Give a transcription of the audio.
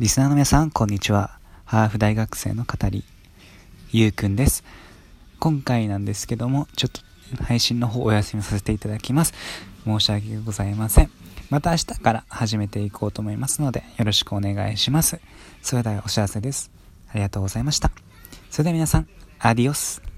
リスナーの皆さん、こんにちは。ハーフ大学生の語り、ゆうくんです。今回なんですけども、ちょっと配信の方お休みさせていただきます。申し訳ございません。また明日から始めていこうと思いますので、よろしくお願いします。それではお知らせです。ありがとうございました。それでは皆さん、アディオス。